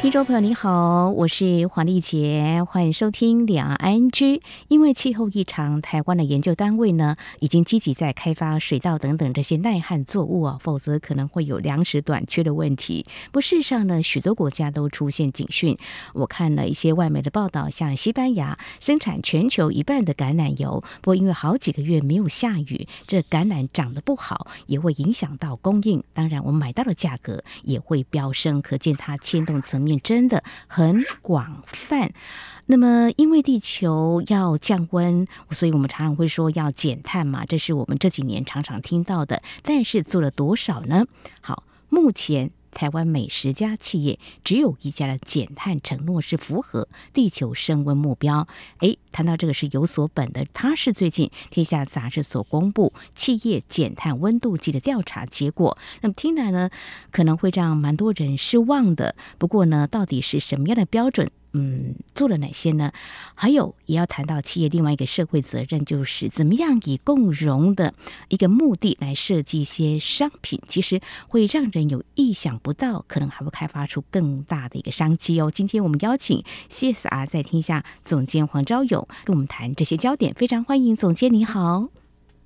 听众朋友，你好，我是黄丽杰，欢迎收听两岸 ING。因为气候异常，台湾的研究单位呢，已经积极在开发水稻等等这些耐旱作物啊，否则可能会有粮食短缺的问题。不，事实上呢，许多国家都出现警讯。我看了一些外媒的报道，像西班牙生产全球一半的橄榄油，不过因为好几个月没有下雨，这橄榄长得不好，也会影响到供应。当然，我们买到的价格也会飙升，可见它牵动层面。真的很广泛。那么，因为地球要降温，所以我们常常会说要减碳嘛，这是我们这几年常常听到的。但是做了多少呢？好，目前。台湾每十家企业只有一家的减碳承诺是符合地球升温目标。诶，谈到这个是有所本的，它是最近《天下》杂志所公布企业减碳温度计的调查结果。那么听来呢，可能会让蛮多人失望的。不过呢，到底是什么样的标准？嗯，做了哪些呢？还有也要谈到企业另外一个社会责任，就是怎么样以共荣的一个目的来设计一些商品，其实会让人有意想不到，可能还会开发出更大的一个商机哦。今天我们邀请 CSR 在天下总监黄昭勇跟我们谈这些焦点，非常欢迎总监，你好。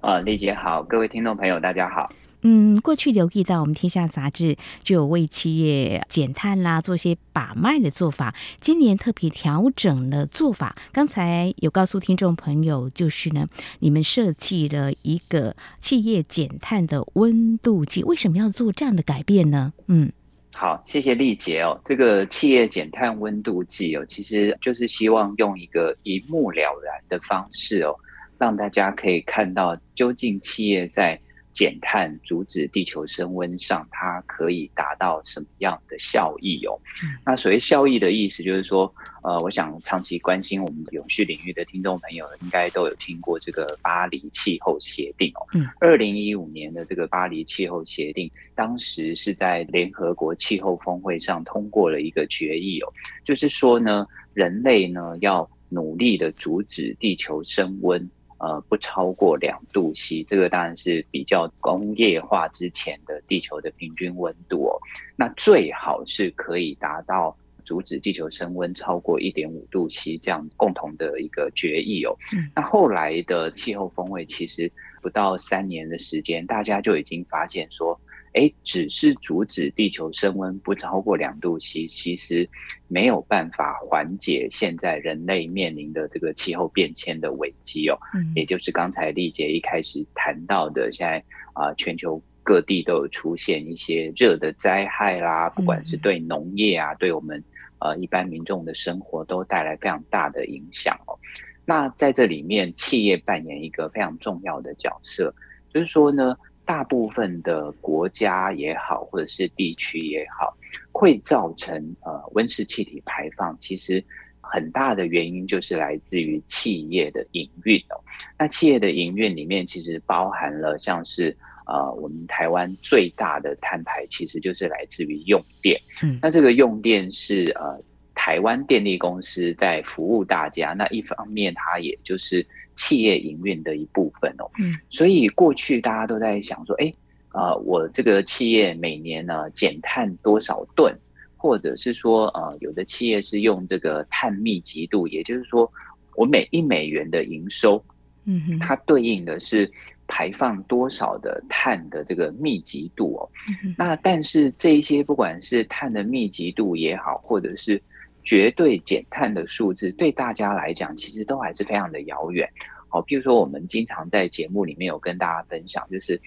啊，丽姐好，各位听众朋友大家好。嗯，过去留意到我们天下杂志就有为企业减碳啦，做些把脉的做法。今年特别调整了做法。刚才有告诉听众朋友，就是呢，你们设计了一个企业减碳的温度计。为什么要做这样的改变呢？嗯，好，谢谢丽姐哦。这个企业减碳温度计哦，其实就是希望用一个一目了然的方式哦，让大家可以看到究竟企业在。减碳、阻止地球升温上，它可以达到什么样的效益哦？那所谓效益的意思，就是说，呃，我想长期关心我们永续领域的听众朋友，应该都有听过这个巴黎气候协定哦。嗯，二零一五年的这个巴黎气候协定，当时是在联合国气候峰会上通过了一个决议哦，就是说呢，人类呢要努力的阻止地球升温。呃，不超过两度 C，这个当然是比较工业化之前的地球的平均温度哦。那最好是可以达到阻止地球升温超过一点五度 C 这样共同的一个决议哦。那后来的气候峰会其实不到三年的时间，大家就已经发现说。哎，只是阻止地球升温不超过两度 C，其实没有办法缓解现在人类面临的这个气候变迁的危机哦。嗯，也就是刚才丽姐一开始谈到的，现在啊，全球各地都有出现一些热的灾害啦，不管是对农业啊，对我们呃一般民众的生活都带来非常大的影响哦。那在这里面，企业扮演一个非常重要的角色，就是说呢。大部分的国家也好，或者是地区也好，会造成呃温室气体排放，其实很大的原因就是来自于企业的营运哦。那企业的营运里面，其实包含了像是呃我们台湾最大的碳排，其实就是来自于用电。嗯，那这个用电是呃台湾电力公司在服务大家，那一方面它也就是。企业营运的一部分哦，嗯，所以过去大家都在想说，哎，呃，我这个企业每年呢减碳多少吨，或者是说，呃，有的企业是用这个碳密集度，也就是说，我每一美元的营收，嗯，它对应的是排放多少的碳的这个密集度哦。那但是这一些不管是碳的密集度也好，或者是绝对减碳的数字对大家来讲，其实都还是非常的遥远。好，比如说我们经常在节目里面有跟大家分享，就是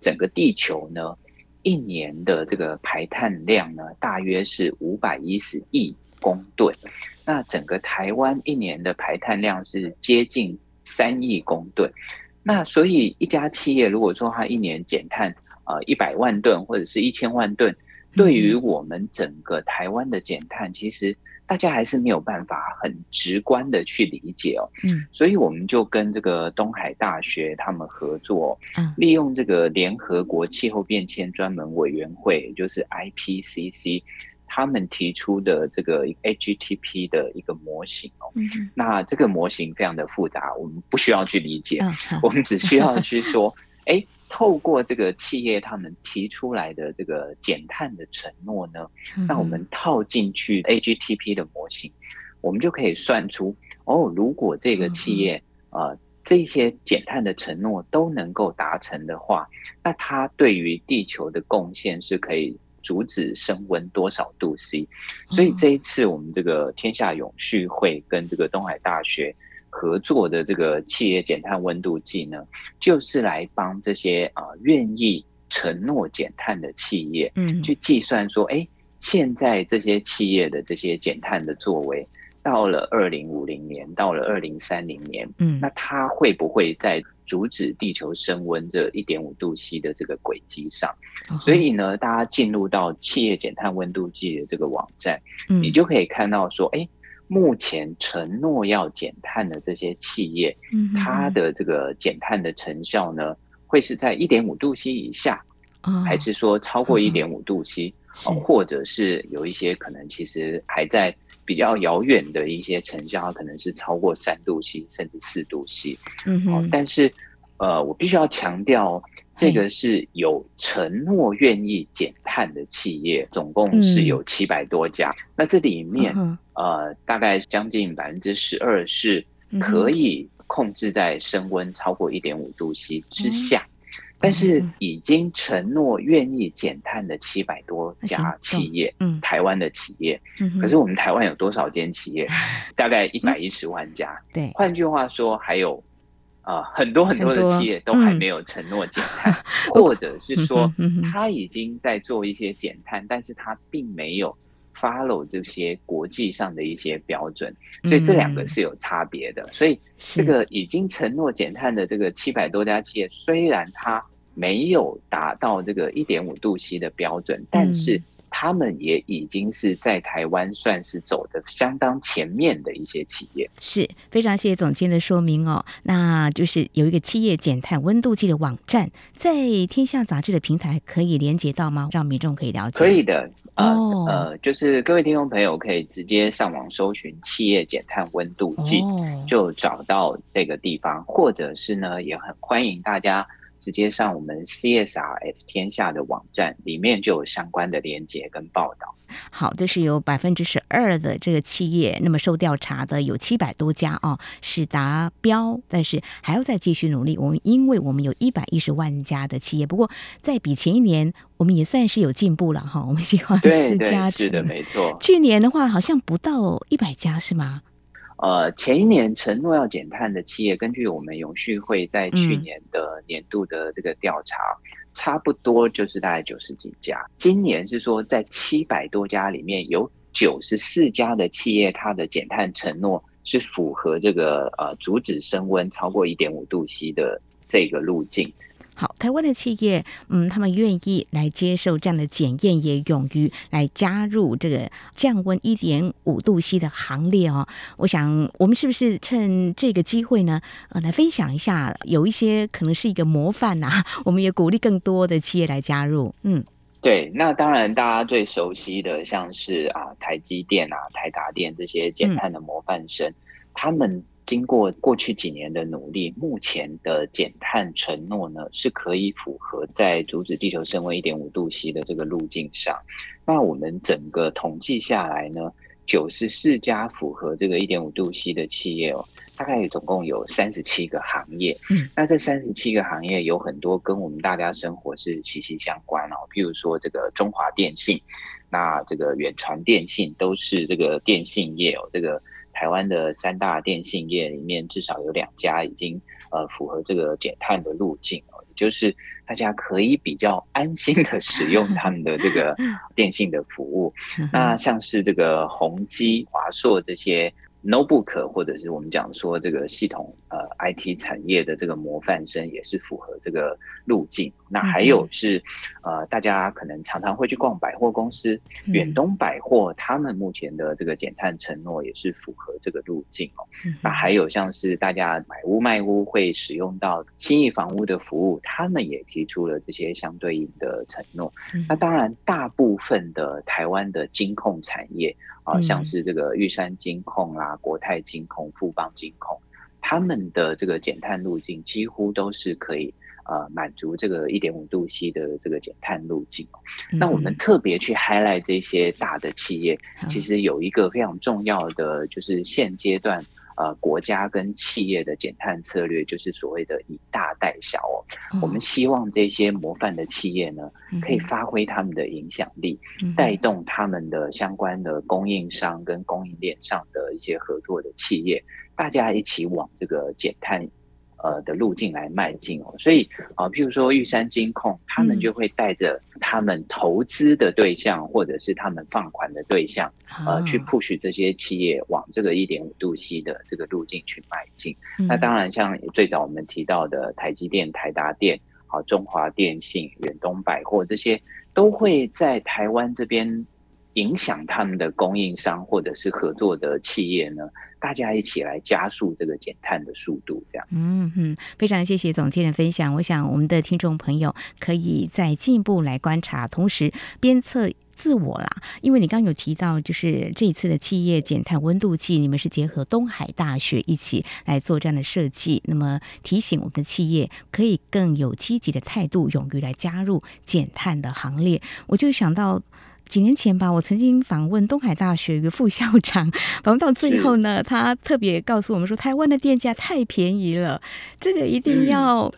整个地球呢，一年的这个排碳量呢，大约是五百一十亿公吨。那整个台湾一年的排碳量是接近三亿公吨。那所以一家企业如果说它一年减碳呃一百万吨或者是一千万吨。对于我们整个台湾的减碳，其实大家还是没有办法很直观的去理解哦。嗯，所以我们就跟这个东海大学他们合作，利用这个联合国气候变迁专门委员会，就是 IPCC，他们提出的这个 AGTP 的一个模型哦。嗯，那这个模型非常的复杂，我们不需要去理解，嗯、我们只需要去说，哎，透过这个企业他们提出来的这个减碳的承诺呢，嗯、那我们套进去 AGTP 的模型，我们就可以算出哦，如果这个企业、嗯、呃。这些减碳的承诺都能够达成的话，那它对于地球的贡献是可以阻止升温多少度 C？所以这一次我们这个天下永续会跟这个东海大学合作的这个企业减碳温度计呢，就是来帮这些啊愿意承诺减碳的企业，嗯，去计算说，哎，现在这些企业的这些减碳的作为。到了二零五零年，到了二零三零年，嗯，那它会不会在阻止地球升温这一点五度 C 的这个轨迹上？哦、所以呢，大家进入到企业减碳温度计的这个网站，嗯，你就可以看到说，哎，目前承诺要减碳的这些企业，嗯，它的这个减碳的成效呢，会是在一点五度 C 以下，哦、还是说超过一点五度 C？哦，或者是有一些可能其实还在。比较遥远的一些成效，它可能是超过三度 C 甚至四度 C。嗯哼，但是呃，我必须要强调，这个是有承诺愿意减碳的企业，总共是有七百多家。嗯、那这里面呃，大概将近百分之十二是可以控制在升温超过一点五度 C 之下。但是已经承诺愿意减碳的七百多家企业，嗯，台湾的企业，嗯，可是我们台湾有多少间企业？大概一百一十万家。对，换句话说，还有啊很多很多的企业都还没有承诺减 碳，或者是说他已经在做一些减碳，但是他并没有 follow 这些国际上的一些标准，所以这两个是有差别的。所以这个已经承诺减碳的这个七百多家企业，虽然它没有达到这个一点五度 C 的标准，但是他们也已经是在台湾算是走的相当前面的一些企业。是非常谢谢总监的说明哦。那就是有一个企业减碳温度计的网站，在天下杂志的平台可以连接到吗？让民众可以了解。可以的，呃、哦、呃，就是各位听众朋友可以直接上网搜寻企业减碳温度计，哦、就找到这个地方，或者是呢，也很欢迎大家。直接上我们 CSR@ at 天下的网站，里面就有相关的连接跟报道。好，这是有百分之十二的这个企业，那么受调查的有七百多家哦，是达标，但是还要再继续努力。我们因为我们有一百一十万家的企业，不过在比前一年，我们也算是有进步了哈。我们希望是加是的，没错。去年的话，好像不到一百家，是吗？呃，前一年承诺要减碳的企业，根据我们永续会在去年的年度的这个调查，嗯、差不多就是大概九十几家。今年是说，在七百多家里面有九十四家的企业，它的减碳承诺是符合这个呃阻止升温超过一点五度 C 的这个路径。好，台湾的企业，嗯，他们愿意来接受这样的检验，也勇于来加入这个降温一点五度 C 的行列哦。我想，我们是不是趁这个机会呢，呃，来分享一下，有一些可能是一个模范呐、啊，我们也鼓励更多的企业来加入。嗯，对，那当然，大家最熟悉的像是啊，台积电啊、台达电这些减碳的模范生，他们。经过过去几年的努力，目前的减碳承诺呢，是可以符合在阻止地球升温一点五度 C 的这个路径上。那我们整个统计下来呢，九十四家符合这个一点五度 C 的企业哦，大概总共有三十七个行业。嗯，那这三十七个行业有很多跟我们大家生活是息息相关哦，譬如说这个中华电信，那这个远传电信都是这个电信业哦，这个。台湾的三大电信业里面，至少有两家已经呃符合这个减碳的路径哦，也就是大家可以比较安心的使用他们的这个 电信的服务。那像是这个宏基、华硕这些 notebook，或者是我们讲说这个系统呃 IT 产业的这个模范生也是符合这个路径。那还有是呃，大家可能常常会去逛百货公司，远东百货他们目前的这个减碳承诺也是符合这个路径哦。那还有像是大家买屋卖屋会使用到信义房屋的服务，他们也提出了这些相对应的承诺。那当然，大部分的台湾的金控产业。啊，像是这个玉山金控啦、国泰金控、富邦金控，他们的这个减碳路径几乎都是可以呃满足这个一点五度 C 的这个减碳路径。那我们特别去 highlight 这些大的企业，其实有一个非常重要的，就是现阶段。呃，国家跟企业的减碳策略就是所谓的以大带小哦。我们希望这些模范的企业呢，可以发挥他们的影响力，带动他们的相关的供应商跟供应链上的一些合作的企业，大家一起往这个减碳。呃的路径来迈进哦，所以啊、呃，譬如说玉山金控，他们就会带着他们投资的对象，或者是他们放款的对象，呃，去 push 这些企业往这个一点五度 C 的这个路径去迈进。那当然，像最早我们提到的台积电、台达电、啊中华电信、远东百货这些，都会在台湾这边影响他们的供应商或者是合作的企业呢。大家一起来加速这个减碳的速度，这样。嗯哼，非常谢谢总监的分享。我想我们的听众朋友可以再进一步来观察，同时鞭策自我啦。因为你刚刚有提到，就是这一次的企业减碳温度计，你们是结合东海大学一起来做这样的设计，那么提醒我们的企业可以更有积极的态度，勇于来加入减碳的行列。我就想到。几年前吧，我曾经访问东海大学一个副校长，访问到最后呢，他特别告诉我们说，台湾的电价太便宜了，这个一定要。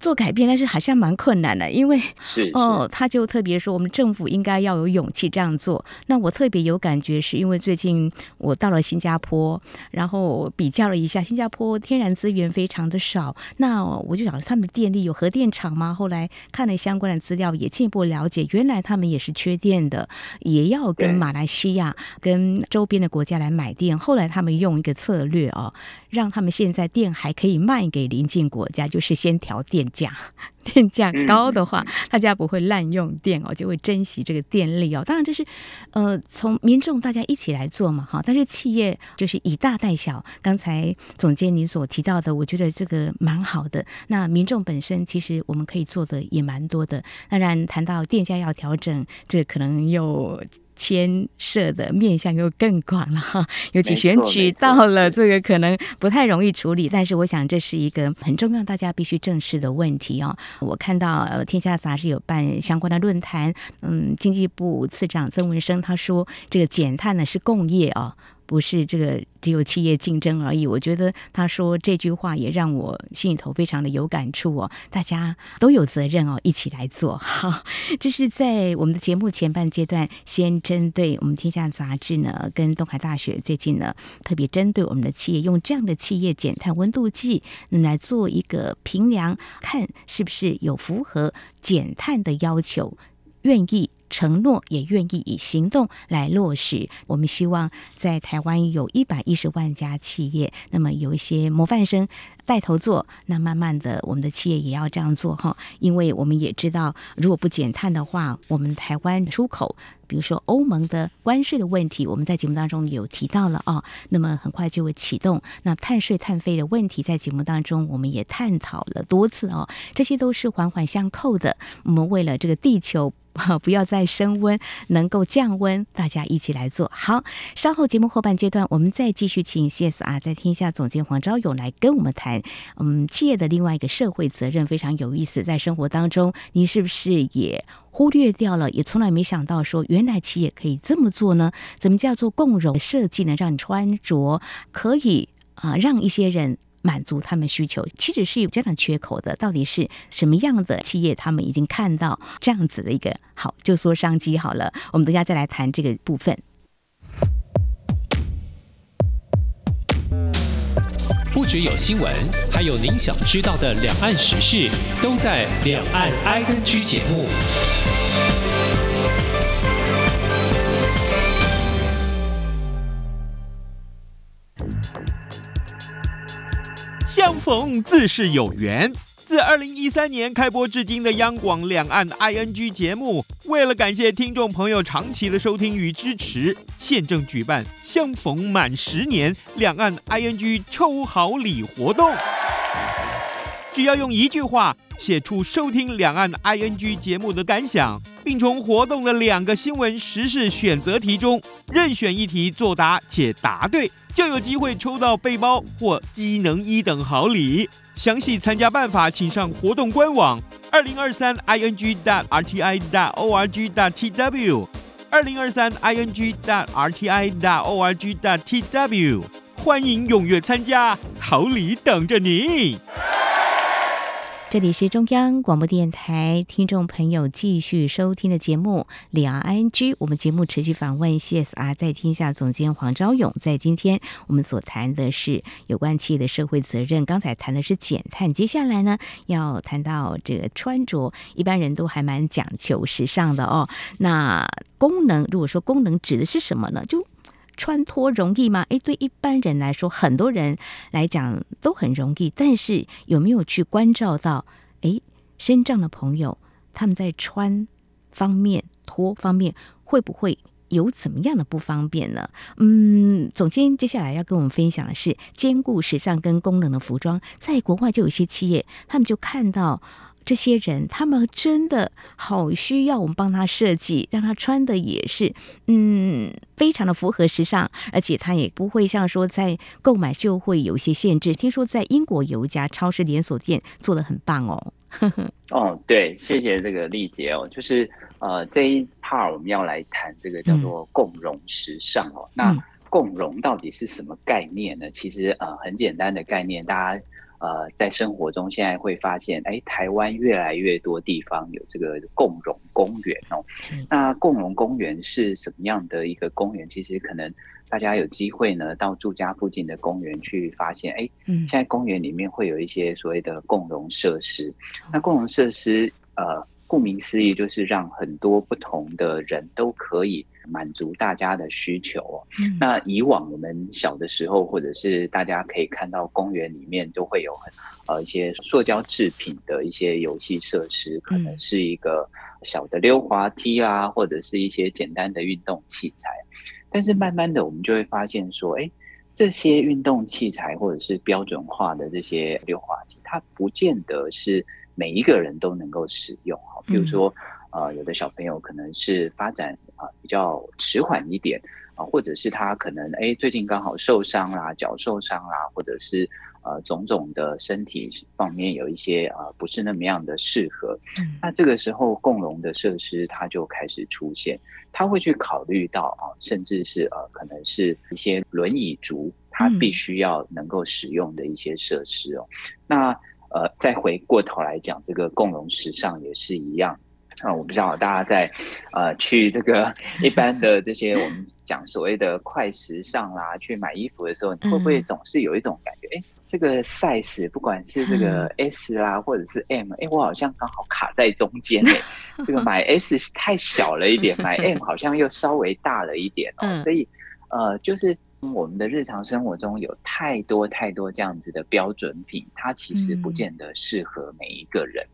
做改变，但是好像蛮困难的，因为是，是哦，他就特别说，我们政府应该要有勇气这样做。那我特别有感觉，是因为最近我到了新加坡，然后比较了一下，新加坡天然资源非常的少，那我就想他们的电力有核电厂吗？后来看了相关的资料，也进一步了解，原来他们也是缺电的，也要跟马来西亚跟周边的国家来买电。后来他们用一个策略哦。让他们现在电还可以卖给邻近国家，就是先调电价，电价高的话，大家不会滥用电哦，就会珍惜这个电力哦。当然这是呃从民众大家一起来做嘛哈，但是企业就是以大带小。刚才总监您所提到的，我觉得这个蛮好的。那民众本身其实我们可以做的也蛮多的。当然谈到电价要调整，这可能又。牵涉的面向又更广了哈，尤其选举到了，这个可能不太容易处理。但是我想这是一个很重要，大家必须正视的问题哦。我看到呃，天下杂志有办相关的论坛，嗯，经济部次长曾文生他说，这个减碳呢是共业哦。不是这个只有企业竞争而已，我觉得他说这句话也让我心里头非常的有感触哦。大家都有责任哦，一起来做好。这是在我们的节目前半阶段，先针对我们天下杂志呢，跟东海大学最近呢，特别针对我们的企业，用这样的企业减碳温度计来做一个评量，看是不是有符合减碳的要求，愿意。承诺也愿意以行动来落实。我们希望在台湾有一百一十万家企业，那么有一些模范生带头做，那慢慢的我们的企业也要这样做哈。因为我们也知道，如果不减碳的话，我们台湾出口，比如说欧盟的关税的问题，我们在节目当中有提到了啊。那么很快就会启动。那碳税碳费的问题，在节目当中我们也探讨了多次哦。这些都是环环相扣的。我们为了这个地球。不要再升温，能够降温，大家一起来做好。稍后节目后半阶段，我们再继续请 CSR 在天下总监黄昭勇来跟我们谈，嗯，企业的另外一个社会责任非常有意思。在生活当中，你是不是也忽略掉了？也从来没想到说，原来企业可以这么做呢？怎么叫做共融设计呢？让你穿着可以啊，让一些人。满足他们需求，其实是有这样缺口的。到底是什么样的企业，他们已经看到这样子的一个好，就说商机好了。我们等下再来谈这个部分。不只有新闻，还有您想知道的两岸时事，都在《两岸 ING》节目。相逢自是有缘。自二零一三年开播至今的央广两岸 ING 节目，为了感谢听众朋友长期的收听与支持，现正举办相逢满十年两岸 ING 抽好礼活动。只要用一句话写出收听两岸 ING 节目的感想，并从活动的两个新闻时事选择题中任选一题作答且答对，就有机会抽到背包或机能一等好礼。详细参加办法，请上活动官网二零二三 ing dat rti 大 org 大 tw 二零二三 ing dot rti dot org dot tw，欢迎踊跃参加，好礼等着你。这里是中央广播电台听众朋友继续收听的节目《两岸 ING》，我们节目持续访问 CSR 在天下总监黄昭勇。在今天我们所谈的是有关企业的社会责任，刚才谈的是减碳，接下来呢要谈到这个穿着，一般人都还蛮讲求时尚的哦。那功能，如果说功能指的是什么呢？就穿脱容易吗？诶，对一般人来说，很多人来讲都很容易。但是有没有去关照到，诶，身障的朋友他们在穿方面、脱方面会不会有怎么样的不方便呢？嗯，总监接下来要跟我们分享的是兼顾时尚跟功能的服装，在国外就有些企业，他们就看到。这些人，他们真的好需要我们帮他设计，让他穿的也是，嗯，非常的符合时尚，而且他也不会像说在购买就会有一些限制。听说在英国有一家超市连锁店做的很棒哦。哦，对，谢谢这个丽姐哦，就是呃这一 part 我们要来谈这个叫做共融时尚哦。嗯、那共融到底是什么概念呢？其实呃很简单的概念，大家。呃，在生活中现在会发现，哎，台湾越来越多地方有这个共融公园哦。那共融公园是什么样的一个公园？其实可能大家有机会呢，到住家附近的公园去发现，哎，现在公园里面会有一些所谓的共融设施。那共融设施，呃，顾名思义，就是让很多不同的人都可以。满足大家的需求哦。那以往我们小的时候，或者是大家可以看到公园里面都会有很呃一些塑胶制品的一些游戏设施，可能是一个小的溜滑梯啊，或者是一些简单的运动器材。但是慢慢的，我们就会发现说，哎，这些运动器材或者是标准化的这些溜滑梯，它不见得是每一个人都能够使用哈。比如说。呃，有的小朋友可能是发展啊、呃、比较迟缓一点啊、呃，或者是他可能哎最近刚好受伤啦，脚受伤啦，或者是呃种种的身体方面有一些啊、呃、不是那么样的适合。嗯，那这个时候共融的设施它就开始出现，他会去考虑到啊、呃，甚至是呃可能是一些轮椅族他必须要能够使用的一些设施哦。嗯、那呃再回过头来讲，这个共融时尚也是一样。啊，我不知道大家在，呃，去这个 一般的这些我们讲所谓的快时尚啦，去买衣服的时候，你会不会总是有一种感觉，哎，这个 size 不管是这个 S 啦，或者是 M，哎，我好像刚好卡在中间哎，这个买 S 太小了一点，买 M 好像又稍微大了一点哦，所以，呃，就是。我们的日常生活中有太多太多这样子的标准品，它其实不见得适合每一个人，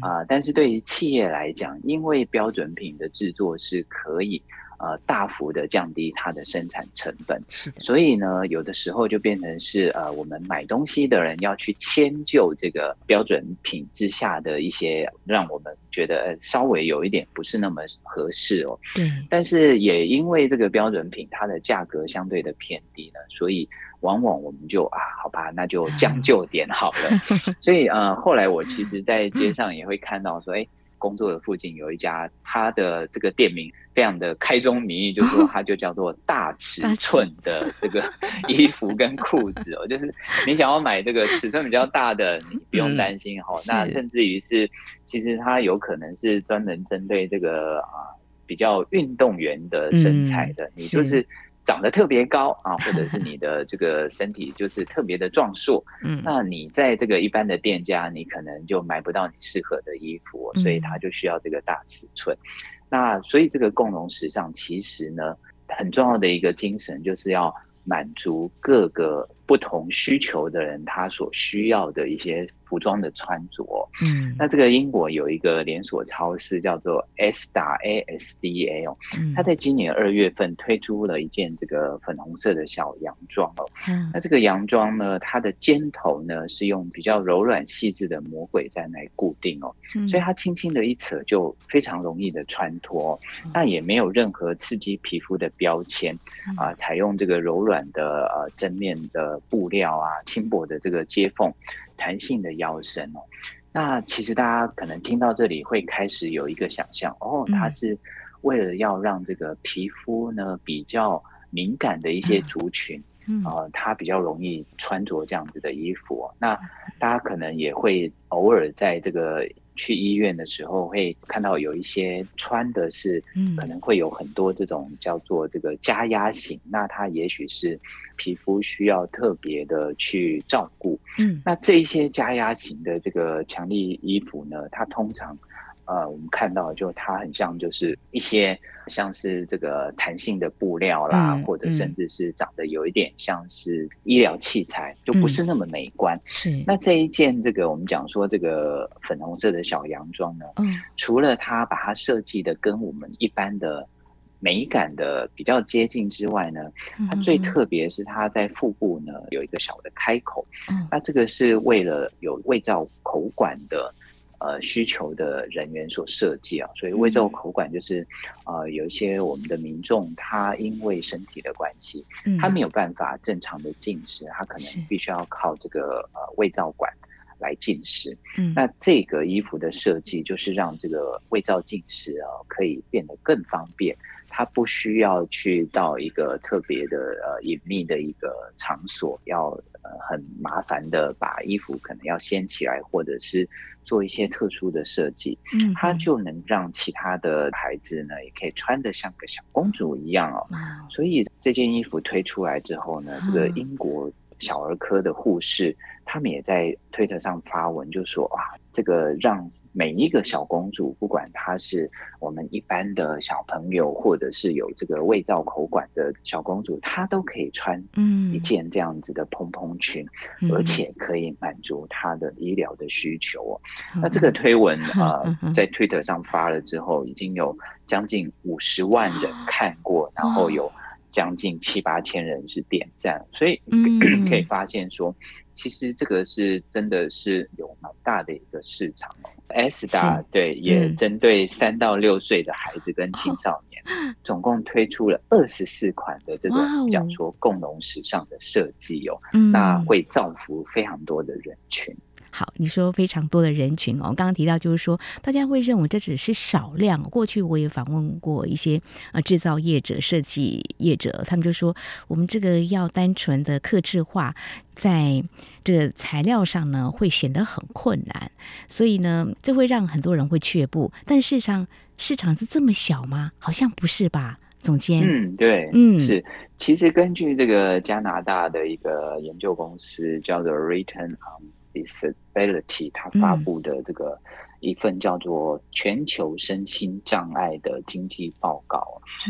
啊、呃，但是对于企业来讲，因为标准品的制作是可以。呃，大幅的降低它的生产成本，是。所以呢，有的时候就变成是呃，我们买东西的人要去迁就这个标准品之下的一些，让我们觉得稍微有一点不是那么合适哦。对。但是也因为这个标准品它的价格相对的偏低呢，所以往往我们就啊，好吧，那就将就点好了。所以呃，后来我其实在街上也会看到说，哎。工作的附近有一家，它的这个店名非常的开宗明义，就是说它就叫做大尺寸的 这个 衣服跟裤子哦，就是你想要买这个尺寸比较大的，你不用担心哈。那甚至于是，其实它有可能是专门针对这个啊比较运动员的身材的，你就是。长得特别高啊，或者是你的这个身体就是特别的壮硕，嗯，那你在这个一般的店家，你可能就买不到你适合的衣服，所以它就需要这个大尺寸。那所以这个共荣时尚其实呢，很重要的一个精神就是要满足各个不同需求的人他所需要的一些服装的穿着。嗯，那这个英国有一个连锁超市叫做 Asda A S D A 哦，它在今年二月份推出了一件这个粉红色的小洋装哦。嗯，那这个洋装呢，它的肩头呢是用比较柔软细致的魔鬼毡来固定哦，嗯，所以它轻轻的一扯就非常容易的穿脱，那也没有任何刺激皮肤的标签啊，采用这个柔软的呃针面的布料啊，轻薄的这个接缝，弹性的腰身哦。那其实大家可能听到这里会开始有一个想象哦，它是为了要让这个皮肤呢比较敏感的一些族群。嗯，呃，他比较容易穿着这样子的衣服哦。那大家可能也会偶尔在这个去医院的时候，会看到有一些穿的是，嗯，可能会有很多这种叫做这个加压型。那它也许是皮肤需要特别的去照顾。嗯，那这一些加压型的这个强力衣服呢，它通常。呃，我们看到就它很像，就是一些像是这个弹性的布料啦，嗯、或者甚至是长得有一点像是医疗器材，嗯、就不是那么美观。是。那这一件这个我们讲说这个粉红色的小洋装呢，嗯，除了它把它设计的跟我们一般的美感的比较接近之外呢，它最特别是它在腹部呢有一个小的开口，嗯，那这个是为了有胃造口管的。呃，需求的人员所设计啊，所以胃造口管就是，呃，有一些我们的民众，他因为身体的关系，他没有办法正常的进食，他可能必须要靠这个呃胃造管来进食。嗯，那这个衣服的设计就是让这个胃造进食啊，可以变得更方便。他不需要去到一个特别的呃隐秘的一个场所，要呃很麻烦的把衣服可能要掀起来，或者是做一些特殊的设计，嗯，他就能让其他的孩子呢也可以穿得像个小公主一样哦。所以这件衣服推出来之后呢，这个英国小儿科的护士他们也在推特上发文，就说哇，这个让。每一个小公主，不管她是我们一般的小朋友，或者是有这个胃造口管的小公主，她都可以穿一件这样子的蓬蓬裙，嗯、而且可以满足她的医疗的需求哦。嗯、那这个推文啊，呃，在 Twitter 上发了之后，已经有将近五十万人看过，然后有将近七八千人是点赞，所以 可以发现说，其实这个是真的是有蛮大的一个市场哦。Asda 对，也针对三到六岁的孩子跟青少年，嗯、总共推出了二十四款的这种讲说共融时尚的设计哦，嗯、那会造福非常多的人群。好，你说非常多的人群哦，刚刚提到就是说，大家会认为这只是少量。过去我也访问过一些呃制造业者、设计业者，他们就说，我们这个要单纯的克制化，在这个材料上呢，会显得很困难，所以呢，这会让很多人会却步。但事实上，市场是这么小吗？好像不是吧，总监？嗯，对，嗯，是。其实根据这个加拿大的一个研究公司叫做 Return on Disability，他发布的这个一份叫做《全球身心障碍的经济报告》，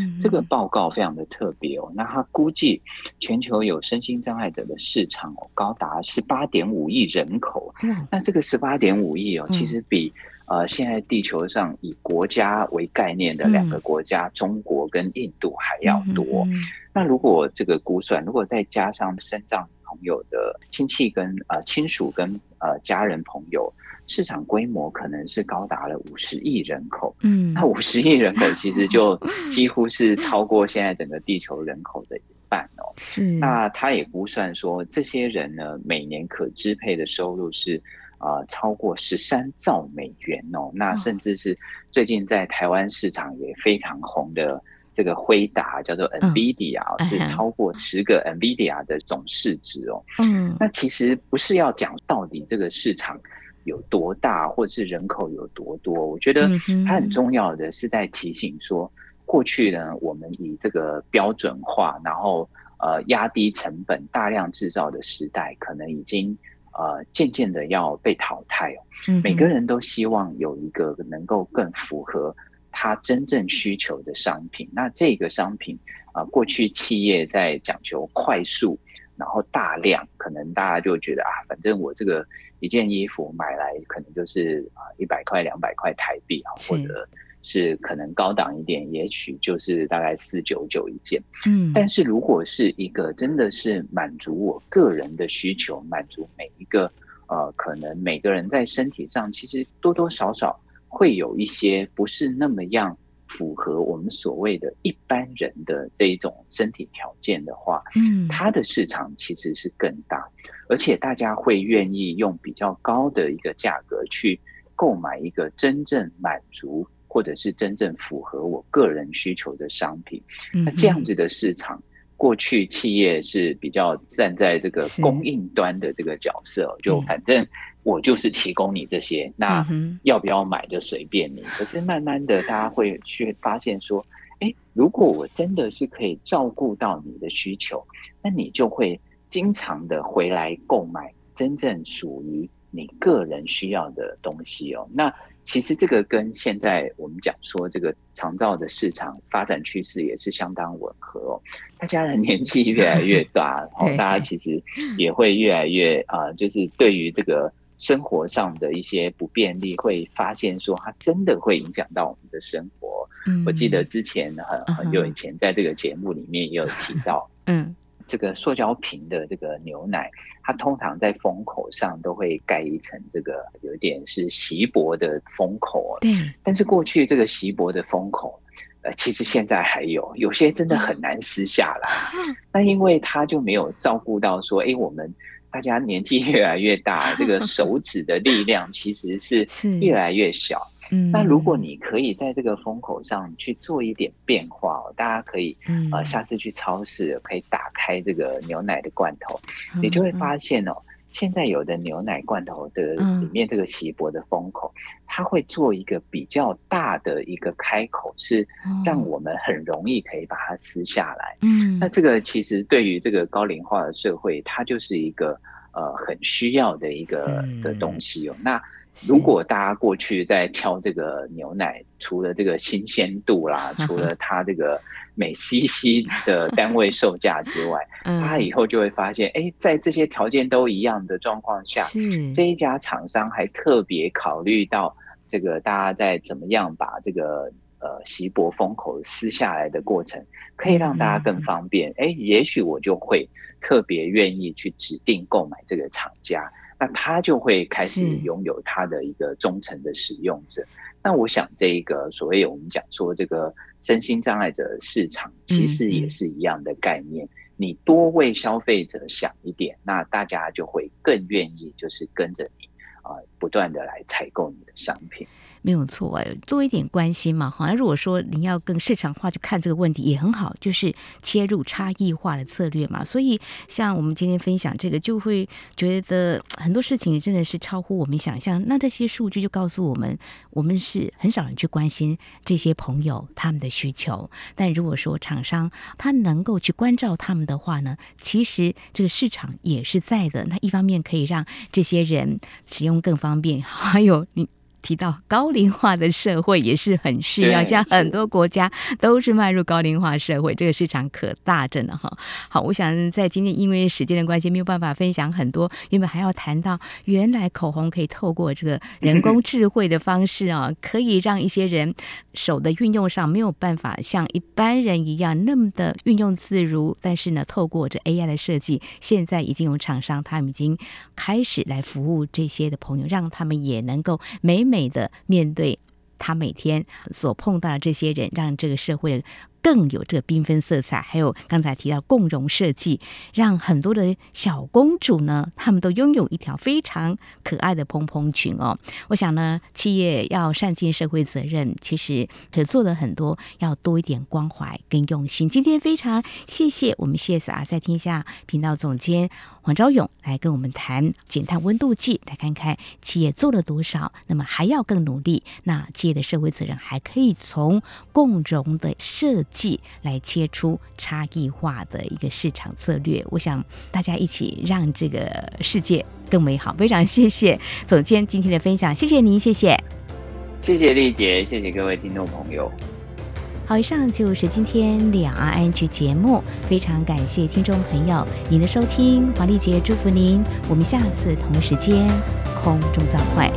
嗯，这个报告非常的特别哦。那他估计全球有身心障碍者的市场哦，高达十八点五亿人口。嗯，那这个十八点五亿哦，其实比呃现在地球上以国家为概念的两个国家，中国跟印度还要多。那如果这个估算，如果再加上身障朋友的亲戚跟呃亲属跟呃家人朋友，市场规模可能是高达了五十亿人口。嗯，那五十亿人口其实就几乎是超过现在整个地球人口的一半哦。是，那他也估算说，这些人呢每年可支配的收入是呃超过十三兆美元哦。那甚至是最近在台湾市场也非常红的。这个辉达叫做 NVIDIA，哦，是超过十个 NVIDIA 的总市值哦。嗯，那其实不是要讲到底这个市场有多大，或者是人口有多多。我觉得它很重要的是在提醒说，过去呢，我们以这个标准化，然后呃压低成本、大量制造的时代，可能已经呃渐渐的要被淘汰哦。每个人都希望有一个能够更符合。他真正需求的商品，那这个商品啊，过去企业在讲求快速然后大量，可能大家就觉得啊，反正我这个一件衣服买来可能就是啊一百块、两百块台币啊，或者是可能高档一点，也许就是大概四九九一件。嗯，但是如果是一个真的是满足我个人的需求，满足每一个呃，可能每个人在身体上其实多多少少会有一些不是那么样。符合我们所谓的一般人的这一种身体条件的话，嗯，它的市场其实是更大，而且大家会愿意用比较高的一个价格去购买一个真正满足或者是真正符合我个人需求的商品。那这样子的市场，过去企业是比较站在这个供应端的这个角色，就反正。我就是提供你这些，那要不要买就随便你。可是慢慢的，大家会去发现说，哎，如果我真的是可以照顾到你的需求，那你就会经常的回来购买真正属于你个人需要的东西哦。那其实这个跟现在我们讲说这个长照的市场发展趋势也是相当吻合哦。大家的年纪越来越大，然后大家其实也会越来越啊，就是对于这个。生活上的一些不便利，会发现说它真的会影响到我们的生活。嗯，我记得之前很很久以前在这个节目里面也有提到，嗯，这个塑胶瓶的这个牛奶，它通常在封口上都会盖一层这个有点是锡箔的封口。对，但是过去这个锡箔的封口，呃，其实现在还有有些真的很难撕下来。那因为它就没有照顾到说，哎，我们。大家年纪越来越大，这个手指的力量其实是 越来越小。嗯，那如果你可以在这个风口上去做一点变化，大家可以呃下次去超市可以打开这个牛奶的罐头，你就会发现哦，现在有的牛奶罐头的里面这个锡箔的封口，它会做一个比较大的一个开口，是让我们很容易可以把它撕下来。嗯，那这个其实对于这个高龄化的社会，它就是一个呃很需要的一个的东西哦。那如果大家过去在挑这个牛奶，除了这个新鲜度啦，除了它这个。每 CC 的单位售价之外，他以后就会发现，哎，在这些条件都一样的状况下，这一家厂商还特别考虑到这个大家在怎么样把这个呃锡箔封口撕下来的过程，可以让大家更方便。哎，也许我就会特别愿意去指定购买这个厂家，那他就会开始拥有他的一个忠诚的使用者。那我想，这一个所谓我们讲说这个身心障碍者市场，其实也是一样的概念。嗯嗯。你多为消费者想一点，那大家就会更愿意，就是跟着你啊，不断的来采购你的商品。没有错哎，多一点关心嘛。好像如果说您要更市场化去看这个问题也很好，就是切入差异化的策略嘛。所以像我们今天分享这个，就会觉得很多事情真的是超乎我们想象。那这些数据就告诉我们，我们是很少人去关心这些朋友他们的需求。但如果说厂商他能够去关照他们的话呢，其实这个市场也是在的。那一方面可以让这些人使用更方便，还有你。提到高龄化的社会也是很需要，像很多国家都是迈入高龄化社会，这个市场可大着呢哈。好，我想在今天因为时间的关系，没有办法分享很多，因为还要谈到原来口红可以透过这个人工智慧的方式啊，可以让一些人手的运用上没有办法像一般人一样那么的运用自如，但是呢，透过这 AI 的设计，现在已经有厂商他们已经开始来服务这些的朋友，让他们也能够美美。美的面对他每天所碰到的这些人，让这个社会更有这缤纷色彩。还有刚才提到共融设计，让很多的小公主呢，她们都拥有一条非常可爱的蓬蓬裙哦。我想呢，企业要善尽社会责任，其实可做了很多，要多一点关怀跟用心。今天非常谢谢我们 CSR 在天下频道总监。黄昭勇来跟我们谈减碳温度计，来看看企业做了多少，那么还要更努力。那企业的社会责任还可以从共融的设来切出差异化的一个市场策略。我想大家一起让这个世界更美好。非常谢谢总监今天的分享，谢谢您，谢谢，谢谢丽姐，谢谢各位听众朋友。好，以上就是今天两岸 ING 节目，非常感谢听众朋友您的收听，黄丽杰祝福您，我们下次同一时间空中再会。